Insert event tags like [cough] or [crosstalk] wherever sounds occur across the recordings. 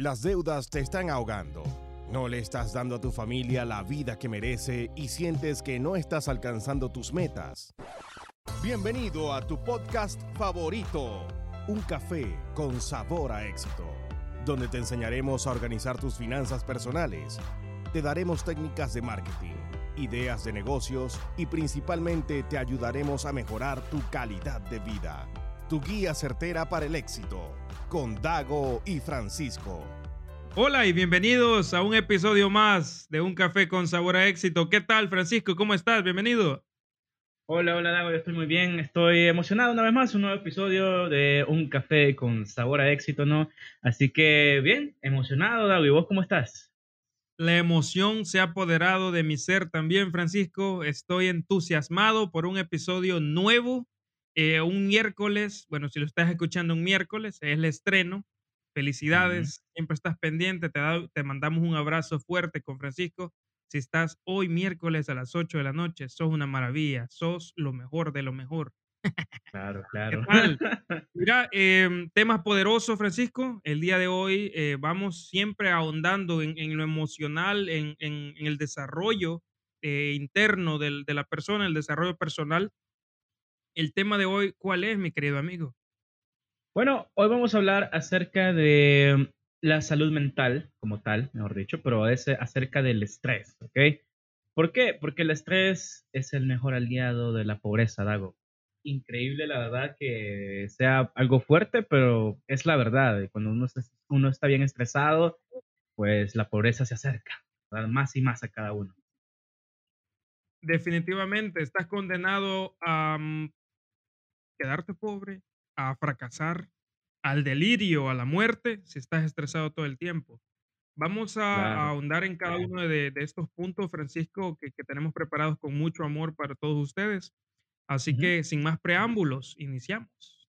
Las deudas te están ahogando. No le estás dando a tu familia la vida que merece y sientes que no estás alcanzando tus metas. Bienvenido a tu podcast favorito, Un café con sabor a éxito, donde te enseñaremos a organizar tus finanzas personales. Te daremos técnicas de marketing, ideas de negocios y principalmente te ayudaremos a mejorar tu calidad de vida. Tu guía certera para el éxito, con Dago y Francisco. Hola y bienvenidos a un episodio más de Un Café con Sabor a Éxito. ¿Qué tal, Francisco? ¿Cómo estás? Bienvenido. Hola, hola, Dago. Yo estoy muy bien. Estoy emocionado una vez más. Un nuevo episodio de Un Café con Sabor a Éxito, ¿no? Así que, bien, emocionado, Dago. ¿Y vos cómo estás? La emoción se ha apoderado de mi ser también, Francisco. Estoy entusiasmado por un episodio nuevo. Eh, un miércoles, bueno, si lo estás escuchando un miércoles, es el estreno Felicidades, siempre estás pendiente, te, te mandamos un abrazo fuerte con Francisco. Si estás hoy miércoles a las 8 de la noche, sos una maravilla, sos lo mejor de lo mejor. Claro, [laughs] claro. [laughs] Mira, em, temas poderosos, Francisco. El día de hoy eh, vamos siempre ahondando en, lo emocional, en, el desarrollo eh, interno de la persona, el desarrollo personal. El tema de hoy, ¿cuál es, mi querido amigo? Bueno, hoy vamos a hablar acerca de la salud mental como tal, mejor dicho, pero es acerca del estrés, ¿ok? ¿Por qué? Porque el estrés es el mejor aliado de la pobreza, Dago. Increíble, la verdad, que sea algo fuerte, pero es la verdad. Cuando uno está, uno está bien estresado, pues la pobreza se acerca, más y más a cada uno. Definitivamente, estás condenado a mm, quedarte pobre, a fracasar, al delirio, a la muerte, si estás estresado todo el tiempo. Vamos a, ahondar en cada uno de, estos puntos, Francisco, que, tenemos preparados con mucho amor para todos ustedes. Así que, sin más preámbulos, iniciamos.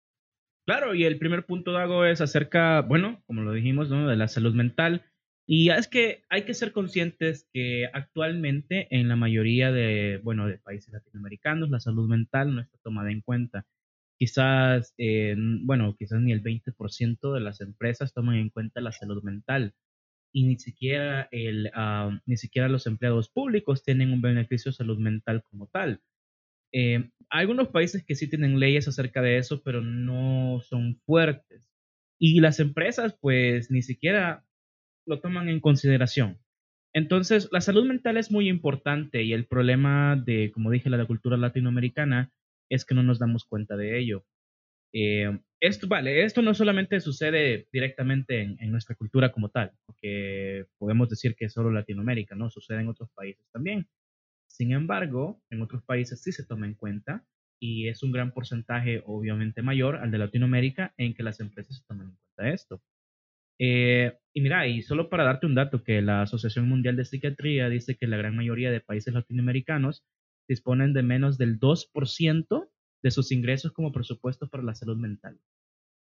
Claro, y el primer punto, Dago, es acerca, bueno, como lo dijimos, ¿no? de la salud mental. Y es que hay que ser conscientes que actualmente en la mayoría de, bueno, de países latinoamericanos la salud mental no está tomada en cuenta quizás, eh, bueno, quizás ni el 20% de las empresas toman en cuenta la salud mental y ni siquiera, el, ah, ni siquiera los empleados públicos tienen un beneficio de salud mental como tal. Eh, hay algunos países que sí tienen leyes acerca de eso, pero no son fuertes. Y las empresas, pues, ni siquiera lo toman en consideración. Entonces, la salud mental es muy importante y el problema de, como dije, la cultura latinoamericana es que no nos damos cuenta de ello. Eh, esto, vale, esto no solamente sucede directamente en, nuestra cultura como tal, porque podemos decir que es solo Latinoamérica, ¿no? Sucede en otros países también. Sin embargo, en otros países sí se toma en cuenta y es un gran porcentaje, obviamente mayor al de Latinoamérica, en que las empresas se toman en cuenta esto. Eh, y mira, y solo para darte un dato, que la Asociación Mundial de Psiquiatría dice que la gran mayoría de países latinoamericanos disponen de menos del 2% de sus ingresos como presupuesto para la salud mental.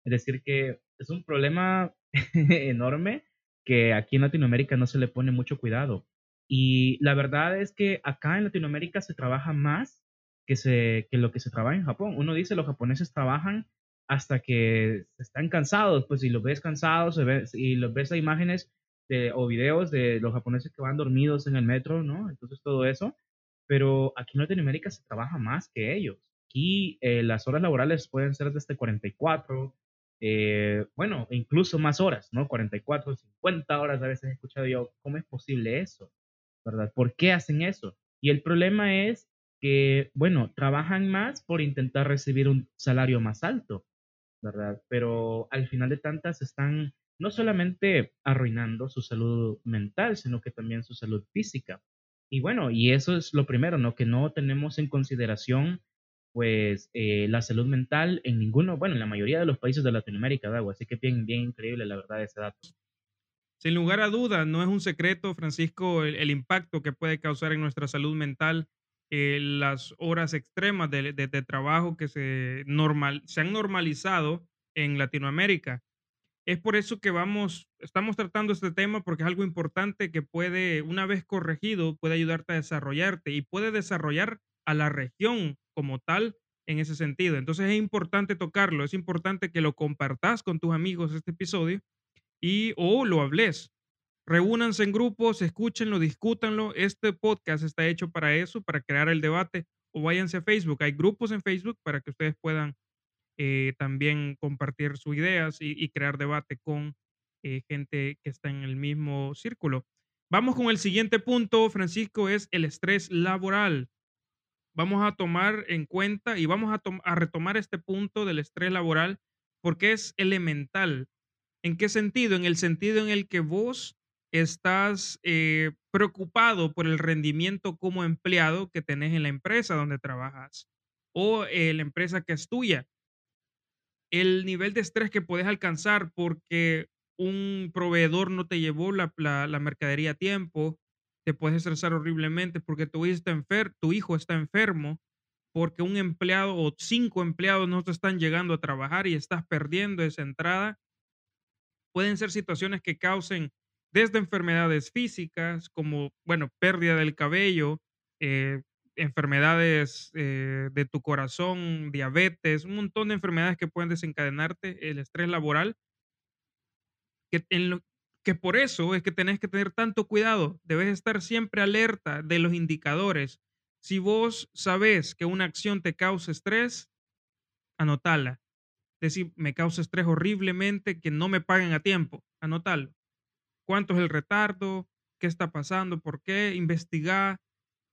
Es decir, que es un problema [laughs] enorme que aquí en Latinoamérica no se le pone mucho cuidado. Y la verdad es que acá en Latinoamérica se trabaja más que, se, lo que se trabaja en Japón. Uno dice los japoneses trabajan hasta que están cansados, pues si los ves cansados y los ves a imágenes o videos de los japoneses que van dormidos en el metro. Entonces todo eso, pero aquí en Latinoamérica se trabaja más que ellos. Aquí eh, las horas laborales pueden ser desde 44, eh, bueno, incluso más horas, ¿no? 44, 50 horas a veces he escuchado yo, ¿cómo es posible eso? ¿Verdad? ¿Por qué hacen eso? Y el problema es que, bueno, trabajan más por intentar recibir un salario más alto, ¿verdad? Pero al final de tantas están no solamente arruinando su salud mental, sino que también su salud física. Y bueno, y eso es lo primero, ¿no? Que no tenemos en consideración, pues, eh, la salud mental en ninguno, bueno, en la mayoría de los países de Latinoamérica, ¿verdad? Así que bien, bien increíble, la verdad, ese dato. Sin lugar a dudas, no es un secreto, Francisco, el, impacto que puede causar en nuestra salud mental eh, las horas extremas de, de, trabajo que se, normal, se han normalizado en Latinoamérica. Es por eso que vamos, estamos tratando este tema porque es algo importante que puede, una vez corregido, puede ayudarte a desarrollarte y puede desarrollar a la región como tal en ese sentido. Entonces es importante tocarlo, es importante que lo compartas con tus amigos este episodio y o lo hables. Reúnanse en grupos, escúchenlo, discútanlo. Este podcast está hecho para eso, para crear el debate. O váyanse a Facebook. Hay grupos en Facebook para que ustedes puedan eh, también compartir sus ideas y, crear debate con eh, gente que está en el mismo círculo. Vamos con el siguiente punto, Francisco, es el estrés laboral. Vamos a tomar en cuenta y vamos a, retomar este punto del estrés laboral porque es elemental. ¿En qué sentido? En el sentido en el que vos estás eh, preocupado por el rendimiento como empleado que tenés en la empresa donde trabajas o en la empresa que es tuya. El nivel de estrés que puedes alcanzar porque un proveedor no te llevó la, mercadería a tiempo, te puedes estresar horriblemente porque tu hijo, está tu hijo está enfermo, porque un empleado o cinco empleados no te están llegando a trabajar y estás perdiendo esa entrada. Pueden ser situaciones que causen desde enfermedades físicas como, bueno, pérdida del cabello, eh, enfermedades eh, de tu corazón, diabetes, un montón de enfermedades que pueden desencadenarte el estrés laboral, que, en lo, que por eso es que tenés que tener tanto cuidado, debes estar siempre alerta de los indicadores. Si vos sabes que una acción te causa estrés, anotala. Decir, me causa estrés horriblemente que no me paguen a tiempo, anotalo cuánto es el retardo, qué está pasando, por qué, investigar.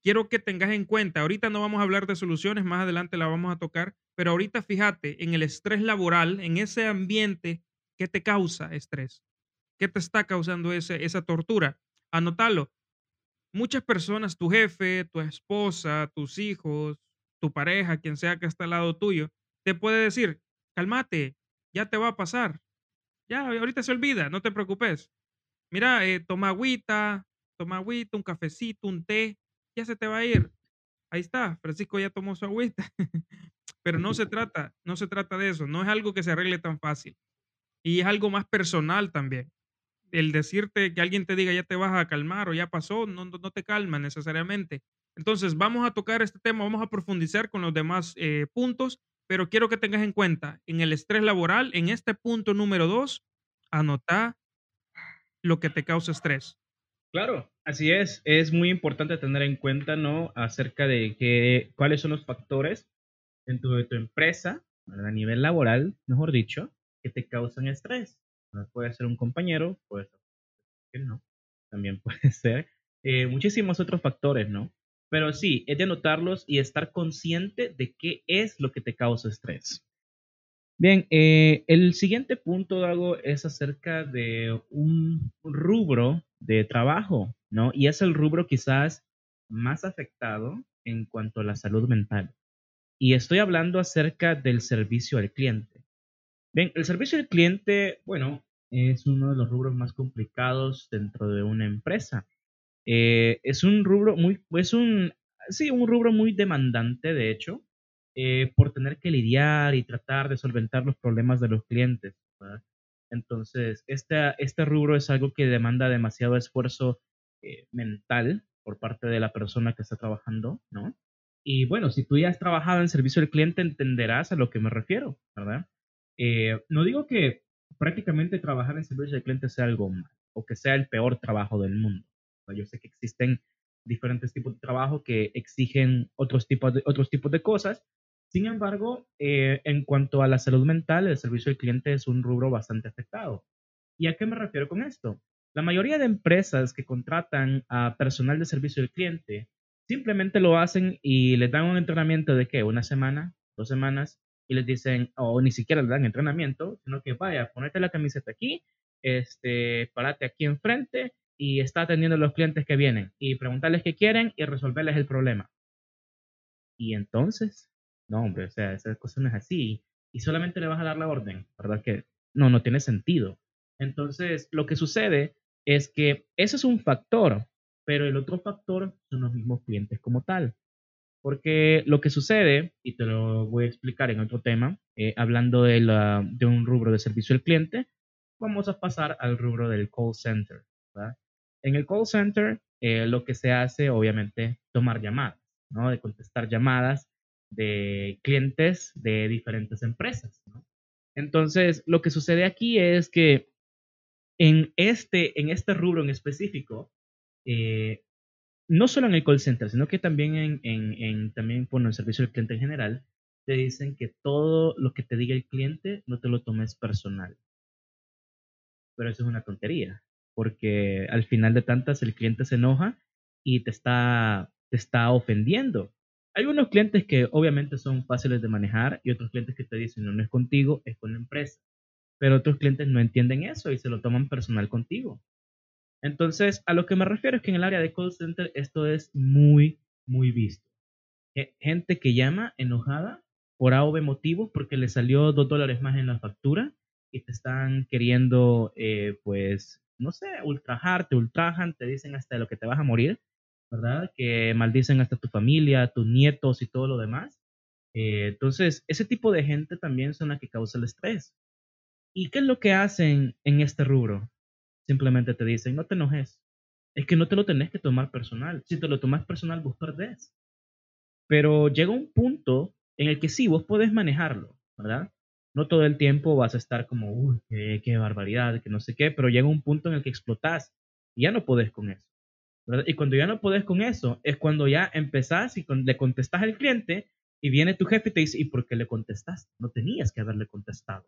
Quiero que tengas en cuenta, ahorita no vamos a hablar de soluciones, más adelante la vamos a tocar, pero ahorita fíjate en el estrés laboral, en ese ambiente, ¿qué te causa estrés? ¿Qué te está causando ese, esa tortura? Anótalo. Muchas personas, tu jefe, tu esposa, tus hijos, tu pareja, quien sea que está al lado tuyo, te puede decir, cálmate, ya te va a pasar. Ya, ahorita se olvida, no te preocupes mira, eh, toma agüita, toma agüita, un cafecito, un té, ya se te va a ir. Ahí está, Francisco ya tomó su agüita. [laughs] Pero no se [laughs] trata, no se trata de eso, no es algo que se arregle tan fácil. Y es algo más personal también. El decirte que alguien te diga ya te vas a calmar o ya pasó, no, no te calma necesariamente. Entonces, vamos a tocar este tema, vamos a profundizar con los demás eh, puntos, pero quiero que tengas en cuenta, en el estrés laboral, en este punto número dos, anota lo que te causa estrés. Claro, así es. Es muy importante tener en cuenta, ¿no? Acerca de que, cuáles son los factores dentro de tu empresa, a nivel laboral, mejor dicho, que te causan estrés. Puede ser un compañero, puede ser no, también [laughs] puede ser eh, muchísimos otros factores, ¿no? Pero sí, es de notarlos y estar consciente de qué es lo que te causa estrés. Bien, eh, el siguiente punto, Dago, es acerca de un rubro de trabajo, ¿no? Y es el rubro quizás más afectado en cuanto a la salud mental. Y estoy hablando acerca del servicio al cliente. Bien, el servicio al cliente, bueno, es uno de los rubros más complicados dentro de una empresa. Eh, es un rubro muy, es un, sí, un rubro muy demandante, de hecho, eh, por tener que lidiar y tratar de solventar los problemas de los clientes. Entonces, este, este rubro es algo que demanda demasiado esfuerzo eh, mental por parte de la persona que está trabajando, ¿no? Y bueno, si tú ya has trabajado en servicio al cliente, entenderás a lo que me refiero, ¿verdad? Eh, no digo que prácticamente trabajar en servicio al cliente sea algo mal o que sea el peor trabajo del mundo. Yo sé que existen diferentes tipos de trabajo que exigen otros tipos de, otros tipos de cosas, sin embargo, eh, en cuanto a la salud mental, el servicio al cliente es un rubro bastante afectado. ¿Y a qué me refiero con esto? La mayoría de empresas que contratan a personal de servicio al cliente simplemente lo hacen y les dan un entrenamiento de qué, una semana, dos semanas, y les dicen, o ni siquiera le dan entrenamiento, sino que vaya, ponete la camiseta aquí, este, parate aquí enfrente y está atendiendo a los clientes que vienen y preguntarles qué quieren y resolverles el problema. Y entonces, no, hombre, o sea, esas cosas no es así. Y solamente le vas a dar la orden, ¿verdad? Que no, no tiene sentido. Entonces, lo que sucede es que eso es un factor, pero el otro factor son los mismos clientes como tal. Porque lo que sucede, y te lo voy a explicar en otro tema, eh, hablando de, la, de, un rubro de servicio al cliente, vamos a pasar al rubro del call center. En el call center, eh, lo que se hace, obviamente, tomar llamadas, ¿no? De contestar llamadas de clientes de diferentes empresas. Entonces, lo que sucede aquí es que en este, en este rubro en específico, eh, no solo en el call center, sino que también en, en, también por el servicio al cliente en general, te dicen que todo lo que te diga el cliente no te lo tomes personal. Pero eso es una tontería, porque al final de tantas el cliente se enoja y te está, te está ofendiendo. Hay unos clientes que obviamente son fáciles de manejar y otros clientes que te dicen no, no es contigo, es con la empresa. Pero otros clientes no entienden eso y se lo toman personal contigo. Entonces, a lo que me refiero es que en el área de call center esto es muy, muy visto. Gente que llama enojada por A o motivos porque le salió dos dólares más en la factura y te están queriendo, eh, pues, no sé, ultrajar, te ultrajan, te dicen hasta de lo que te vas a morir, ¿verdad? Que maldicen hasta tu familia, tus nietos y todo lo demás. Eh, entonces, ese tipo de gente también son las que causa el estrés. ¿Y qué es lo que hacen en este rubro? Simplemente te dicen, no te enojes. Es que no te lo tenés que tomar personal. Si te lo tomas personal, vos perdés. Pero llega un punto en el que sí, vos podés manejarlo, ¿verdad? No todo el tiempo vas a estar como, uy, qué, barbaridad, que no sé qué, pero llega un punto en el que explotás y ya no podés con eso. Y cuando ya no podés con eso, es cuando ya empezás y le contestás al cliente y viene tu jefe y te dice, ¿y por qué le contestaste? No tenías que haberle contestado.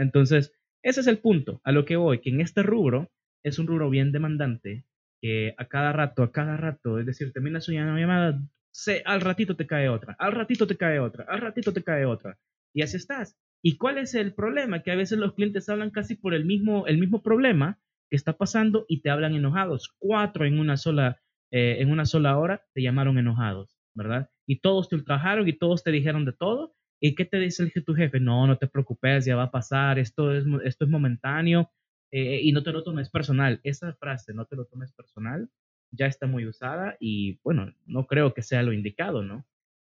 Entonces, ese es el punto a lo que voy, que en este rubro es un rubro bien demandante, que a cada rato, a cada rato, es decir, terminas una llamada, se, al ratito te cae otra, al ratito te cae otra, al ratito te cae otra, y así estás. ¿Y cuál es el problema? Que a veces los clientes hablan casi por el mismo, el mismo problema que está pasando y te hablan enojados. Cuatro en una sola, eh, en una sola hora te llamaron enojados, ¿verdad? Y todos te ultrajaron y todos te dijeron de todo ¿Y qué te dice el, tu jefe? No, no te preocupes, ya va a pasar, esto es, esto es momentáneo eh, y no te lo tomes personal. Esa frase, no te lo tomes personal, ya está muy usada y bueno, no creo que sea lo indicado, ¿no?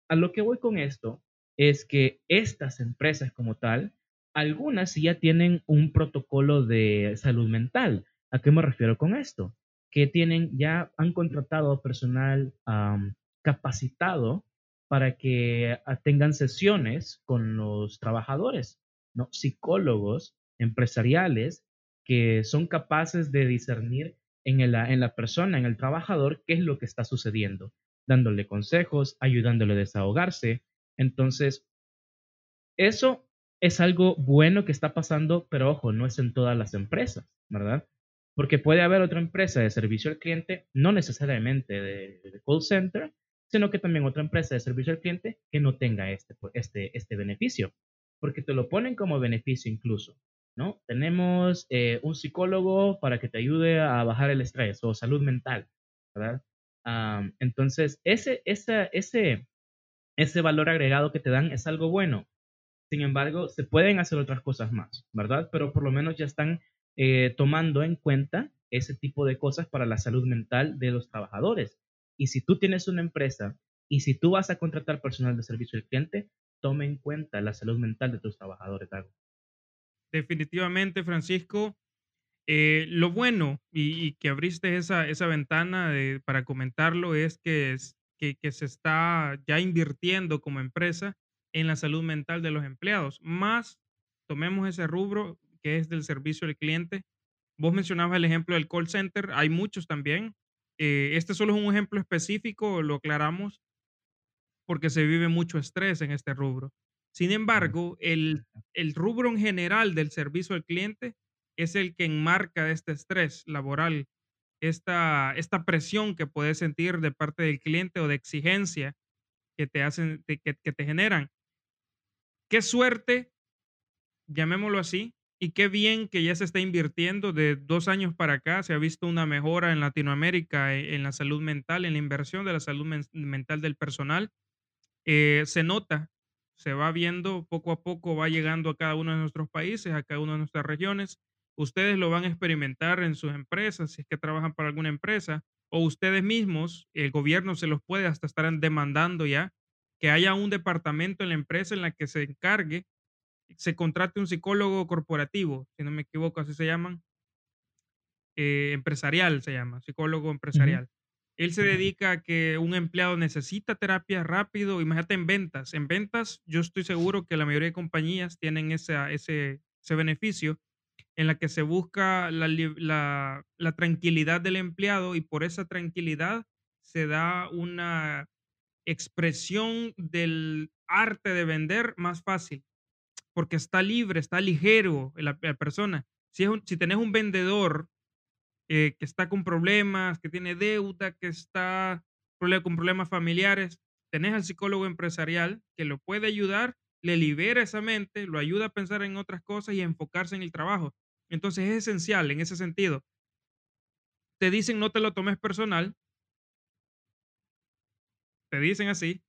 A lo que voy con esto es que estas empresas como tal, algunas ya tienen un protocolo de salud mental. ¿A qué me refiero con esto? Que tienen, ya han contratado personal capacitado para que tengan sesiones con los trabajadores, ¿no? psicólogos empresariales que son capaces de discernir en, en la persona, en el trabajador, qué es lo que está sucediendo, dándole consejos, ayudándole a desahogarse. Entonces, eso es algo bueno que está pasando, pero ojo, no es en todas las empresas, ¿verdad? Porque puede haber otra empresa de servicio al cliente, no necesariamente de, de call center, sino que también otra empresa de servicio al cliente que no tenga este, este, este beneficio, porque te lo ponen como beneficio incluso, ¿no? Tenemos eh, un psicólogo para que te ayude a bajar el estrés o salud mental, ¿verdad? entonces, ese, ese, ese, ese valor agregado que te dan es algo bueno. Sin embargo, se pueden hacer otras cosas más, ¿verdad? Pero por lo menos ya están eh, tomando en cuenta ese tipo de cosas para la salud mental de los trabajadores. Y si tú tienes una empresa y si tú vas a contratar personal de servicio al cliente, tome en cuenta la salud mental de tus trabajadores, Definitivamente, Francisco. Eh, lo bueno y, que abriste esa, esa ventana para comentarlo es que, es que, que, se está ya invirtiendo como empresa en la salud mental de los empleados. Más, tomemos ese rubro que es del servicio al cliente. Vos mencionabas el ejemplo del call center, hay muchos también eh, este solo es un ejemplo específico, lo aclaramos, porque se vive mucho estrés en este rubro. Sin embargo, el, el rubro en general del servicio al cliente es el que enmarca este estrés laboral, esta, esta presión que puedes sentir de parte del cliente o de exigencia que te hacen, que, que te generan. Qué suerte, llamémoslo así, y qué bien que ya se está invirtiendo de dos años para acá. Se ha visto una mejora en Latinoamérica eh, en la salud mental, en la inversión de la salud mental del personal. Eh, se nota, se va viendo poco a poco, va llegando a cada uno de nuestros países, a cada una de nuestras regiones. Ustedes lo van a experimentar en sus empresas, si es que trabajan para alguna empresa, o ustedes mismos, el gobierno se los puede hasta estar demandando ya que haya un departamento en la empresa en la que se encargue se contrate un psicólogo corporativo, si no me equivoco, así se llaman. Eh, empresarial se llama, psicólogo empresarial. Él se dedica a que un empleado necesita terapia rápido. Imagínate en ventas. En ventas, yo estoy seguro que la mayoría de compañías tienen ese, ese beneficio en la que se busca la, la, la tranquilidad del empleado y por esa tranquilidad se da una expresión del arte de vender más fácil, porque está libre, está ligero la, persona. Si, es si tenés un vendedor eh, que está con problemas, que tiene deuda, que está con problemas familiares, tenés al psicólogo empresarial que lo puede ayudar, le libera esa mente, lo ayuda a pensar en otras cosas y a enfocarse en el trabajo. Entonces es esencial en ese sentido. Te dicen no te lo tomes personal, te dicen así,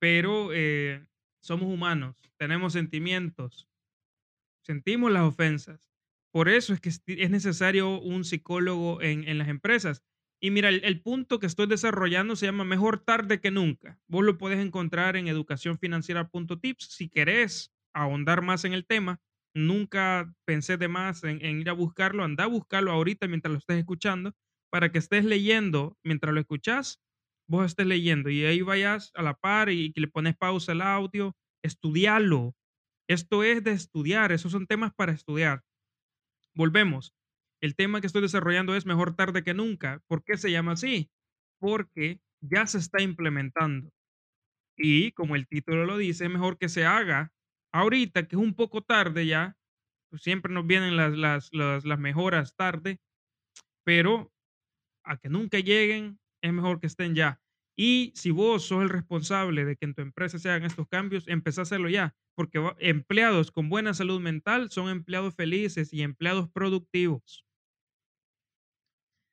pero eh, somos humanos, tenemos sentimientos, sentimos las ofensas. Por eso es que es necesario un psicólogo en, en las empresas. Y mira, el, punto que estoy desarrollando se llama Mejor tarde que nunca. Vos lo puedes encontrar en educacionfinanciera.tips. Si querés ahondar más en el tema, nunca pensé de más en, ir a buscarlo. Anda a buscarlo ahorita mientras lo estés escuchando para que estés leyendo mientras lo escuchás, vos estés leyendo y ahí vayas a la par y, que le pones pausa al audio, estudiarlo. Esto es de estudiar, esos son temas para estudiar. Volvemos. El tema que estoy desarrollando es mejor tarde que nunca. ¿Por qué se llama así? Porque ya se está implementando. Y como el título lo dice, mejor que se haga ahorita, que es un poco tarde ya. Pues siempre nos vienen las, las, las, mejoras tarde, pero a que nunca lleguen, es mejor que estén ya. Y si vos sos el responsable de que en tu empresa se hagan estos cambios, empezá a hacerlo ya, porque empleados con buena salud mental son empleados felices y empleados productivos.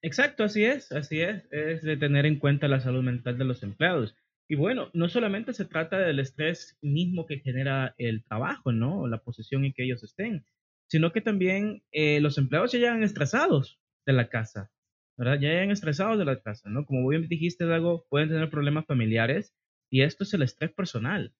Exacto, así es, así es, es de tener en cuenta la salud mental de los empleados. Y bueno, no solamente se trata del estrés mismo que genera el trabajo, ¿no? La posición en que ellos estén, sino que también eh, los empleados ya llegan estresados de la casa, ¿verdad? Ya llegan estresados de la casa, ¿no? Como bien dijiste, algo pueden tener problemas familiares y esto es el estrés personal.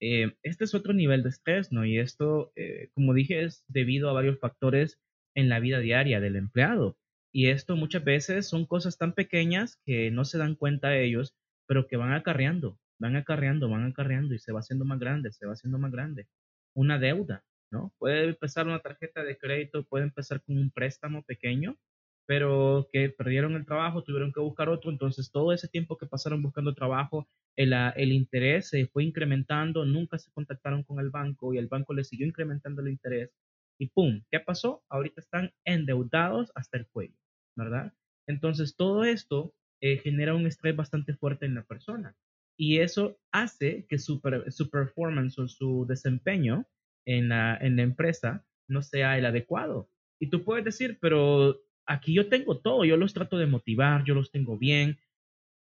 Eh, este es otro nivel de estrés, ¿no? Y esto, eh, como dije, es debido a varios factores en la vida diaria del empleado. Y esto muchas veces son cosas tan pequeñas que no se dan cuenta ellos, pero que van acarreando, van acarreando, van acarreando y se va haciendo más grande, se va haciendo más grande. Una deuda, ¿no? Puede empezar una tarjeta de crédito, puede empezar con un préstamo pequeño, pero que perdieron el trabajo, tuvieron que buscar otro, entonces todo ese tiempo que pasaron buscando trabajo, el, ah, el interés se fue incrementando, nunca se contactaron con el banco y el banco les siguió incrementando el interés y ¡pum! ¿Qué pasó? Ahorita están endeudados hasta el cuello. ¿verdad? Entonces, todo esto eh, genera un estrés bastante fuerte en la persona y eso hace que su, su performance o su desempeño en la, en la empresa no sea el adecuado. Y tú puedes decir, pero aquí yo tengo todo, yo los trato de motivar, yo los tengo bien.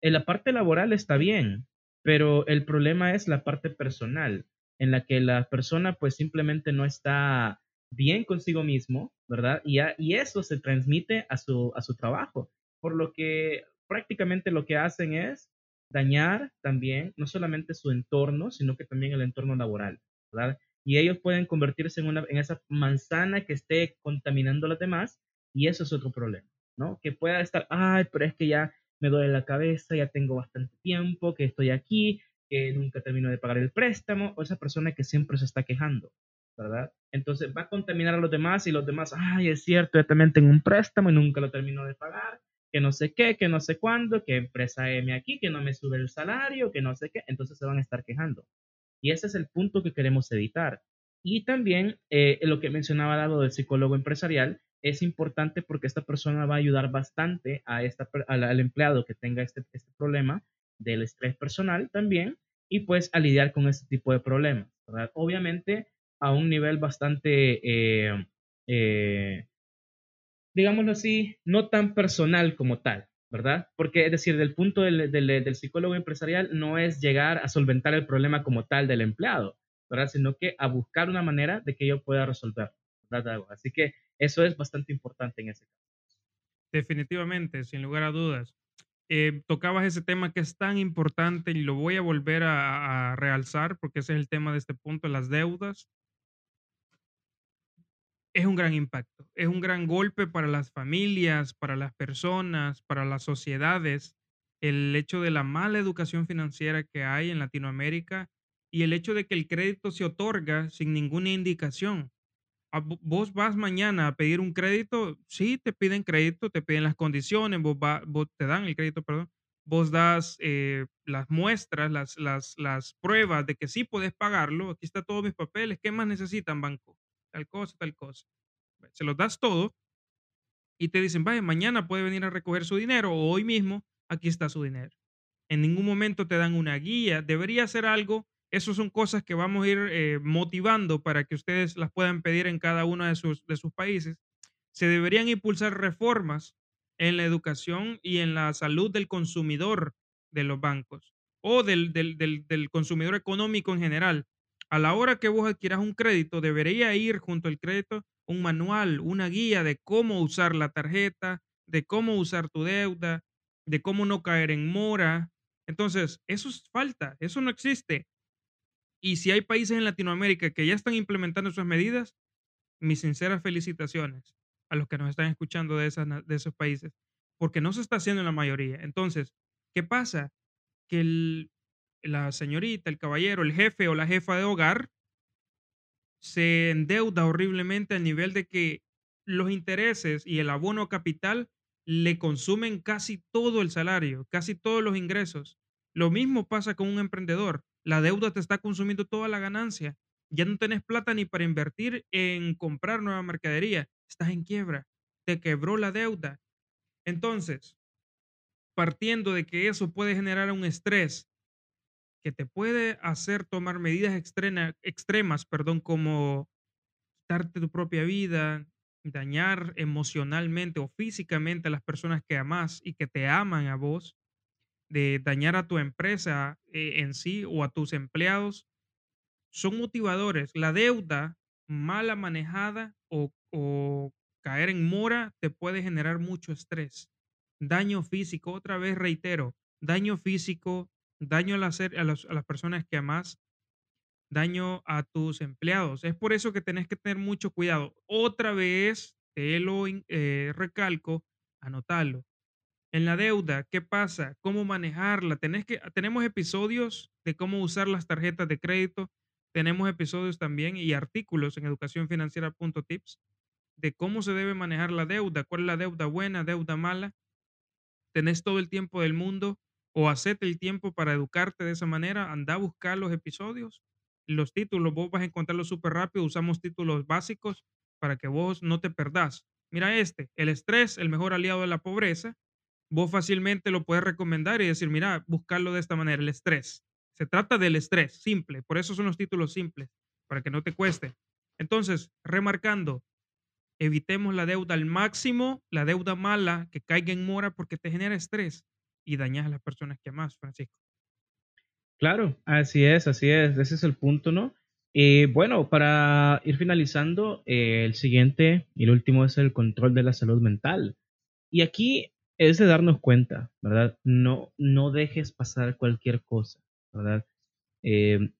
En la parte laboral está bien, pero el problema es la parte personal, en la que la persona pues simplemente no está bien consigo mismo, ¿verdad? Y, eso se transmite a su, a su trabajo, por lo que prácticamente lo que hacen es dañar también no solamente su entorno, sino que también el entorno laboral, ¿verdad? Y ellos pueden convertirse en, una, en esa manzana que esté contaminando a las demás y eso es otro problema, ¿no? Que pueda estar, ay, pero es que ya me duele la cabeza, ya tengo bastante tiempo, que estoy aquí, que nunca termino de pagar el préstamo, o esa persona que siempre se está quejando, ¿verdad? Entonces va a contaminar a los demás y los demás, ay, es cierto, yo también tengo un préstamo y nunca lo termino de pagar, que no sé qué, que no sé cuándo, que empresa M aquí, que no me sube el salario, que no sé qué, entonces se van a estar quejando. Y ese es el punto que queremos evitar. Y también eh, lo que mencionaba lado del psicólogo empresarial es importante porque esta persona va a ayudar bastante a esta, al, empleado que tenga este, este problema del estrés personal también y pues a lidiar con este tipo de problemas. Obviamente a un nivel bastante, eh, eh, digámoslo así, no tan personal como tal, ¿verdad? Porque es decir, del punto del, del, psicólogo empresarial no es llegar a solventar el problema como tal del empleado, ¿verdad? Sino que a buscar una manera de que yo pueda resolver, ¿verdad? Así que eso es bastante importante en ese caso. Definitivamente, sin lugar a dudas. Eh, tocabas ese tema que es tan importante y lo voy a volver a, a, realzar porque ese es el tema de este punto, las deudas es un gran impacto, es un gran golpe para las familias, para las personas, para las sociedades, el hecho de la mala educación financiera que hay en Latinoamérica y el hecho de que el crédito se otorga sin ninguna indicación. Vos vas mañana a pedir un crédito, sí, te piden crédito, te piden las condiciones, vos, te dan el crédito, perdón, vos das eh, las muestras, las, las, las pruebas de que sí puedes pagarlo, aquí está todos mis papeles, ¿qué más necesitan, banco? Tal cosa, tal cosa. Se los das todo y te dicen, vaya, mañana puede venir a recoger su dinero o hoy mismo, aquí está su dinero. En ningún momento te dan una guía, debería ser algo esas son cosas que vamos a ir eh, motivando para que ustedes las puedan pedir en cada uno de sus, países. Se deberían impulsar reformas en la educación y en la salud del consumidor de los bancos o del, consumidor económico en general. A la hora que vos adquieras un crédito, debería ir junto al crédito un manual, una guía de cómo usar la tarjeta, de cómo usar tu deuda, de cómo no caer en mora. Entonces, eso es falta, eso no existe. Y si hay países en Latinoamérica que ya están implementando esas medidas, mis sinceras felicitaciones a los que nos están escuchando de, esas, de esos países, porque no se está haciendo en la mayoría. Entonces, ¿qué pasa? Que la señorita, el caballero, el jefe o la jefa de hogar se endeuda horriblemente al nivel de que los intereses y el abono capital le consumen casi todo el salario, casi todos los ingresos. Lo mismo pasa con un emprendedor la deuda te está consumiendo toda la ganancia. Ya no tenés plata ni para invertir en comprar nueva mercadería. Estás en quiebra. Te quebró la deuda. Entonces, partiendo de que eso puede generar un estrés que te puede hacer tomar medidas extremas, perdón, como quitarte tu propia vida, dañar emocionalmente o físicamente a las personas que amas y que te aman a vos, de dañar a tu empresa eh, en sí o a tus empleados, son motivadores. La deuda mala manejada o, caer en mora te puede generar mucho estrés, daño físico, otra vez reitero, daño físico, daño a las, a las personas que amas, daño a tus empleados. Es por eso que tenés que tener mucho cuidado. Otra vez, te lo eh, recalco, anótalo. En la deuda, ¿qué pasa? ¿Cómo manejarla? Tenés que, tenemos episodios de cómo usar las tarjetas de crédito. Tenemos episodios también y artículos en educacionfinanciera.tips de cómo se debe manejar la deuda, cuál es la deuda buena, deuda mala. Tenés todo el tiempo del mundo o hacete el tiempo para educarte de esa manera. Anda a buscar los episodios, los títulos, vos vas a encontrarlos súper rápido. Usamos títulos básicos para que vos no te perdás. Mira este, el estrés, el mejor aliado de la pobreza vos fácilmente lo puedes recomendar y decir, mira, buscarlo de esta manera, el estrés. Se trata del estrés, simple. Por eso son los títulos simples, para que no te cueste. Entonces, remarcando, evitemos la deuda al máximo, la deuda mala que caiga en mora porque te genera estrés y dañas a las personas que amas, Francisco. Claro, así es, así es. Ese es el punto, ¿no? Y bueno, para ir finalizando, eh, el siguiente y el último es el control de la salud mental. Y aquí es de darnos cuenta, ¿verdad? No, no dejes pasar cualquier cosa, ¿verdad? Eh,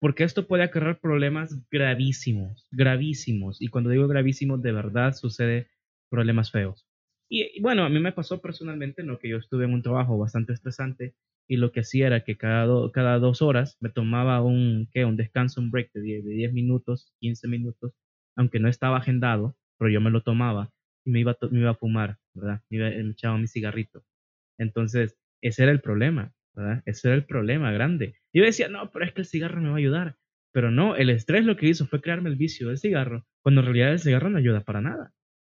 porque esto puede acarrear problemas gravísimos, gravísimos. Y cuando digo gravísimos, de verdad sucede problemas feos. Y, bueno, a mí me pasó personalmente, ¿no? Que yo estuve en un trabajo bastante estresante y lo que hacía era que cada, cada dos horas me tomaba un, ¿qué? un descanso, un break de 10, de 10 minutos, 15 minutos, aunque no estaba agendado, pero yo me lo tomaba y me iba, me iba a fumar, ¿verdad? Iba, me echaba mi cigarrito. Entonces, ese era el problema, ¿verdad? Ese era el problema grande. Yo decía, no, pero es que el cigarro me va a ayudar. Pero no, el estrés lo que hizo fue crearme el vicio del cigarro, cuando en realidad el cigarro no ayuda para nada,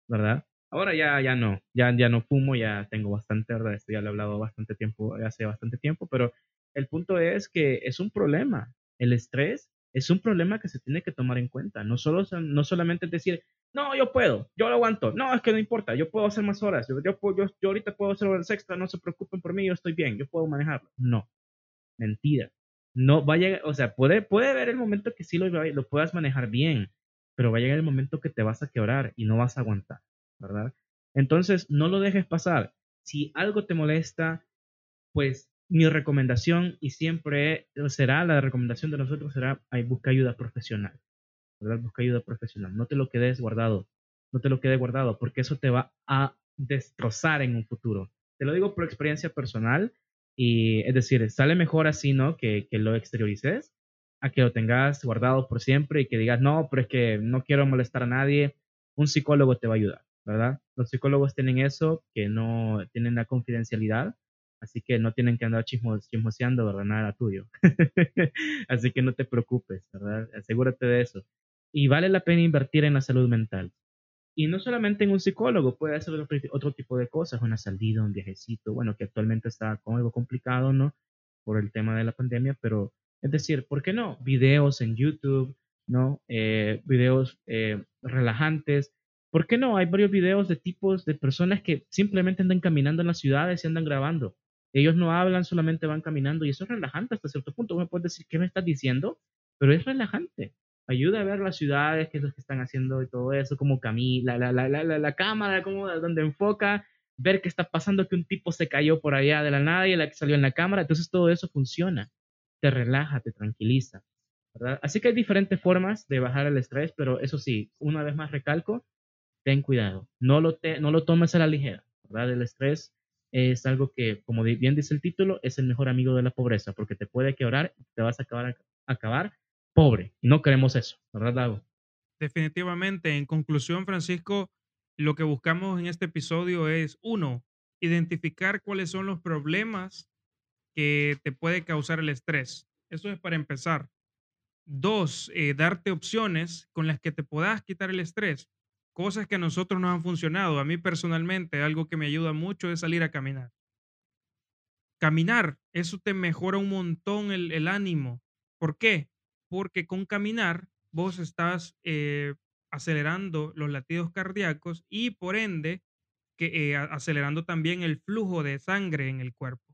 ¿verdad? Ahora ya, ya no, ya, ya no fumo, ya tengo bastante, ¿verdad? Esto ya lo he hablado bastante tiempo, hace bastante tiempo, pero el punto es que es un problema. El estrés es un problema que se tiene que tomar en cuenta. No, solo, no solamente decir, no, yo puedo, yo lo aguanto. No, es que no importa, yo puedo hacer más horas. Yo, yo, yo, ahorita puedo hacer horas extra, no se preocupen por mí, yo estoy bien, yo puedo manejarlo. No, mentira. No vaya, o sea, puede, puede haber el momento que sí lo, lo puedas manejar bien, pero va a llegar el momento que te vas a quebrar y no vas a aguantar, ¿verdad? Entonces, no lo dejes pasar. Si algo te molesta, pues mi recomendación y siempre será, la recomendación de nosotros será, busca ayuda profesional. Busca ayuda profesional. No te lo quedes guardado. No te lo quedes guardado porque eso te va a destrozar en un futuro. Te lo digo por experiencia personal y es decir, sale mejor así, ¿no? Que, que lo exteriorices. a que lo tengas guardado por siempre y que digas, no, pero es que no quiero molestar a nadie, un psicólogo te va a ayudar, ¿verdad? Los psicólogos tienen eso, que no tienen la confidencialidad, así que no tienen que andar chismoseando, ¿verdad? Nada tuyo. [laughs] así que no te preocupes, ¿verdad? Asegúrate de eso. Y vale la pena invertir en la salud mental. Y no solamente en un psicólogo, puede ser otro, tipo de cosas, una salida, un viajecito, bueno, que actualmente está con algo complicado, ¿no? Por el tema de la pandemia, pero es decir, ¿por qué no? Videos en YouTube, ¿no? Eh, videos eh, relajantes. ¿Por qué no? Hay varios videos de tipos de personas que simplemente andan caminando en las ciudades y andan grabando. Ellos no hablan, solamente van caminando y eso es relajante hasta cierto punto. me puedes decir, ¿qué me estás diciendo? Pero es relajante ayuda a ver las ciudades, qué es lo que están haciendo y todo eso, como camina, la, la, la, la, cámara, como donde enfoca, ver qué está pasando, que un tipo se cayó por allá de la nada y la que salió en la cámara, entonces todo eso funciona, te relaja, te tranquiliza, ¿verdad? Así que hay diferentes formas de bajar el estrés, pero eso sí, una vez más recalco, ten cuidado, no lo, te, no lo tomes a la ligera, ¿verdad? El estrés es algo que, como bien dice el título, es el mejor amigo de la pobreza, porque te puede quebrar y te vas a acabar, acabar pobre. No queremos eso, ¿verdad, Dago? Definitivamente. En conclusión, Francisco, lo que buscamos en este episodio es, uno, identificar cuáles son los problemas que te puede causar el estrés. Eso es para empezar. Dos, eh, darte opciones con las que te puedas quitar el estrés. Cosas que a nosotros nos han funcionado. A mí personalmente, algo que me ayuda mucho es salir a caminar. Caminar, eso te mejora un montón el, el ánimo. ¿Por qué? Porque con caminar vos estás eh, acelerando los latidos cardíacos y por ende que, eh, acelerando también el flujo de sangre en el cuerpo.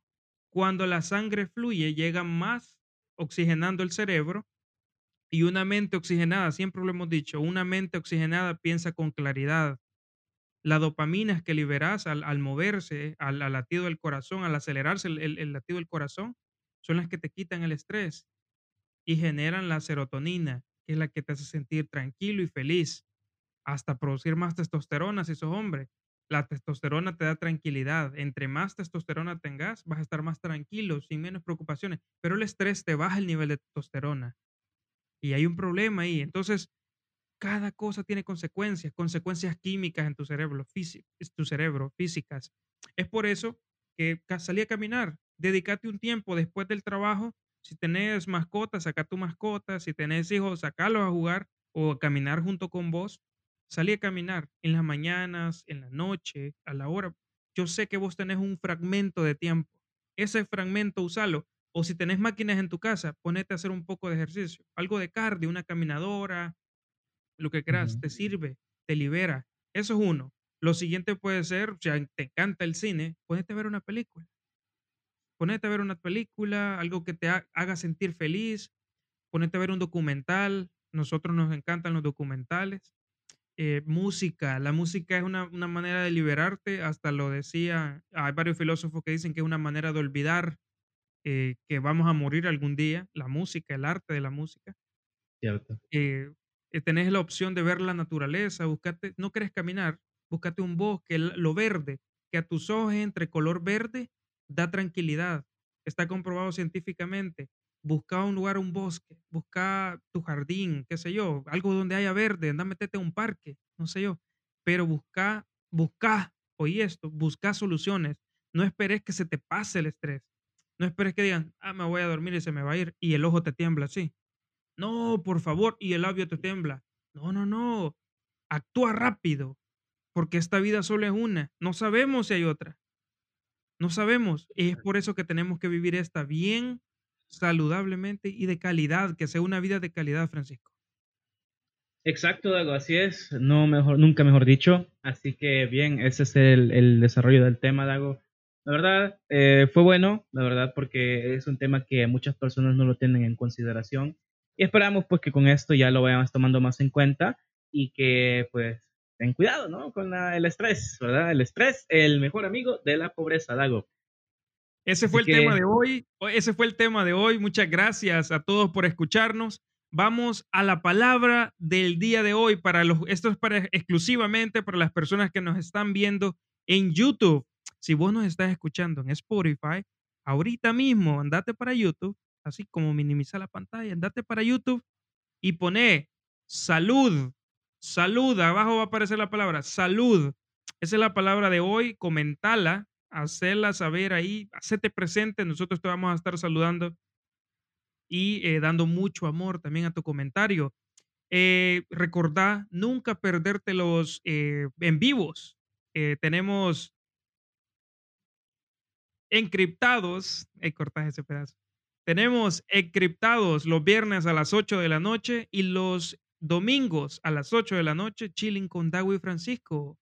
Cuando la sangre fluye, llega más oxigenando el cerebro y una mente oxigenada, siempre lo hemos dicho, una mente oxigenada piensa con claridad. La dopamina que liberas al, moverse, al, latido del corazón, al acelerarse el latido del corazón, son las que te quitan el estrés y generan la serotonina, que es la que te hace sentir tranquilo y feliz, hasta producir más testosterona si sos hombre. La testosterona te da tranquilidad. Entre más testosterona tengas, vas a estar más tranquilo, sin menos preocupaciones. Pero el estrés te baja el nivel de testosterona. Y hay un problema ahí. Entonces, cada cosa tiene consecuencias, consecuencias químicas en tu cerebro, tu cerebro, físicas. Es por eso que salí a caminar, dedícate un tiempo después del trabajo si tenés mascotas, saca tu mascota. Si tenés hijos, sacalos a jugar o a caminar junto con vos. Salí a caminar en las mañanas, en la noche, a la hora. Yo sé que vos tenés un fragmento de tiempo. Ese fragmento, usalo. O si tenés máquinas en tu casa, ponete a hacer un poco de ejercicio. Algo de cardio, una caminadora, lo que quieras, te sirve, te libera. Eso es uno. Lo siguiente puede ser, o sea, te encanta el cine, ponete a ver una película ponete a ver una película, algo que te haga sentir feliz, ponete a ver un documental, nosotros nos encantan los documentales, eh, música, la música es una, manera de liberarte, hasta lo decía, hay varios filósofos que dicen que es una manera de olvidar eh, que vamos a morir algún día, la música, el arte de la música. Cierto. Eh, tenés la opción de ver la naturaleza, buscate, no querés caminar, búscate un bosque, lo verde, que a tus ojos entre color verde da tranquilidad. Está comprobado científicamente. Busca un lugar, un bosque, busca tu jardín, qué sé yo, algo donde haya verde, anda, metete a un parque, no sé yo. Pero busca, busca, oí esto, busca soluciones. No esperes que se te pase el estrés. No esperes que digan, ah, me voy a dormir y se me va a ir y el ojo te tiembla así. No, por favor, y el labio te tiembla. No, no, no. Actúa rápido, porque esta vida solo es una. No sabemos si hay otra. No sabemos. Y es por eso que tenemos que vivir esta bien, saludablemente y de calidad, que sea una vida de calidad, Francisco. Exacto, Dago, así es. No mejor, nunca mejor dicho. Así que bien, ese es el, desarrollo del tema, Dago. La verdad, eh, fue bueno, la verdad, porque es un tema que muchas personas no lo tienen en consideración. Y esperamos pues que con esto ya lo vayamos tomando más en cuenta y que pues ten cuidado, ¿no? Con el estrés, ¿verdad? El estrés, el mejor amigo de la pobreza, Dago. Ese fue el tema de hoy. Ese fue el tema de hoy. Muchas gracias a todos por escucharnos. Vamos a la palabra del día de hoy. Para los, esto es para, exclusivamente para las personas que nos están viendo en YouTube. Si vos nos estás escuchando en Spotify, ahorita mismo andate para YouTube, así como minimiza la pantalla, andate para YouTube y pone salud, salud, abajo va a aparecer la palabra salud. Esa es la palabra de hoy, comentala, hacerla saber ahí, hacete presente, nosotros te vamos a estar saludando y eh, dando mucho amor también a tu comentario. Eh, recordá nunca perderte los eh, en vivos. Eh, tenemos encriptados, cortas ese pedazo. Tenemos encriptados los viernes a las 8 de la noche y los domingos a las 8 de la noche, chilling con Dago y Francisco,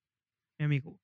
mi amigo.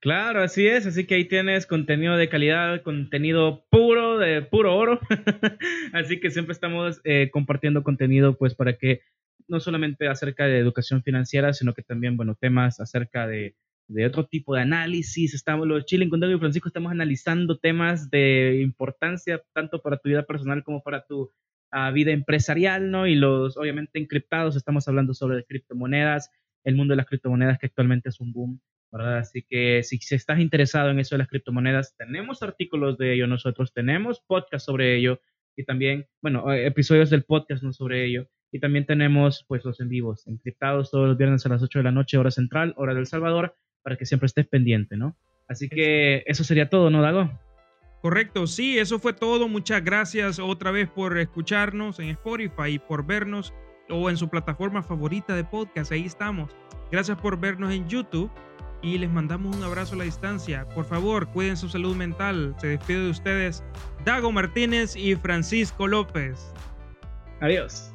Claro, así es, así que ahí tienes contenido de calidad, contenido puro, de puro oro. [laughs] así que siempre estamos eh, compartiendo contenido pues para que no solamente acerca de educación financiera, sino que también, bueno, temas acerca de, de otro tipo de análisis. Estamos, los Chile con David y Francisco, estamos analizando temas de importancia tanto para tu vida personal como para tu uh, vida empresarial, ¿no? Y los, obviamente, encriptados, estamos hablando sobre criptomonedas, el mundo de las criptomonedas que actualmente es un boom, ¿verdad? Así que si, si estás interesado en eso de las criptomonedas, tenemos artículos de ello nosotros, tenemos podcast sobre ello y también, bueno, eh, episodios del podcast ¿no? sobre ello. Y también tenemos pues los en vivos, encriptados todos los viernes a las 8 de la noche, hora central, hora del Salvador, para que siempre estés pendiente, ¿no? Así que eso sería todo, ¿no, Dago? Correcto, sí, eso fue todo. Muchas gracias otra vez por escucharnos en Spotify y por vernos o en su plataforma favorita de podcast. Ahí estamos. Gracias por vernos en YouTube y les mandamos un abrazo a la distancia. Por favor, cuiden su salud mental. Se despide de ustedes Dago Martínez y Francisco López. Adiós.